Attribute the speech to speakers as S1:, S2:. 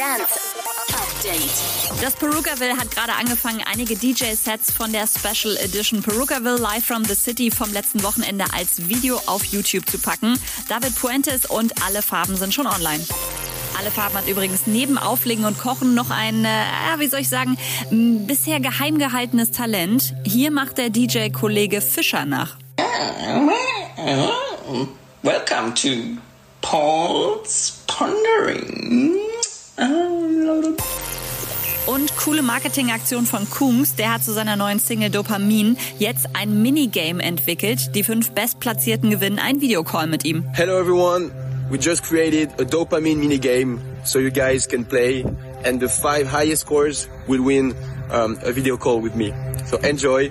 S1: Dance Update.
S2: Das Perukaville hat gerade angefangen, einige DJ-Sets von der Special Edition Perukaville Live from the City vom letzten Wochenende als Video auf YouTube zu packen. David Puentes und alle Farben sind schon online. Alle Farben hat übrigens neben Auflegen und Kochen noch ein, äh, wie soll ich sagen, bisher geheim gehaltenes Talent. Hier macht der DJ-Kollege Fischer nach.
S3: Welcome to Paul's Pondering.
S2: Und coole Marketingaktion von Kungs, der hat zu seiner neuen Single Dopamin jetzt ein Minigame entwickelt. Die fünf Bestplatzierten gewinnen ein Videocall mit ihm.
S4: Hello everyone, we just created a dopamine minigame so you guys can play and the five highest scores will win um, a video call with me. So enjoy.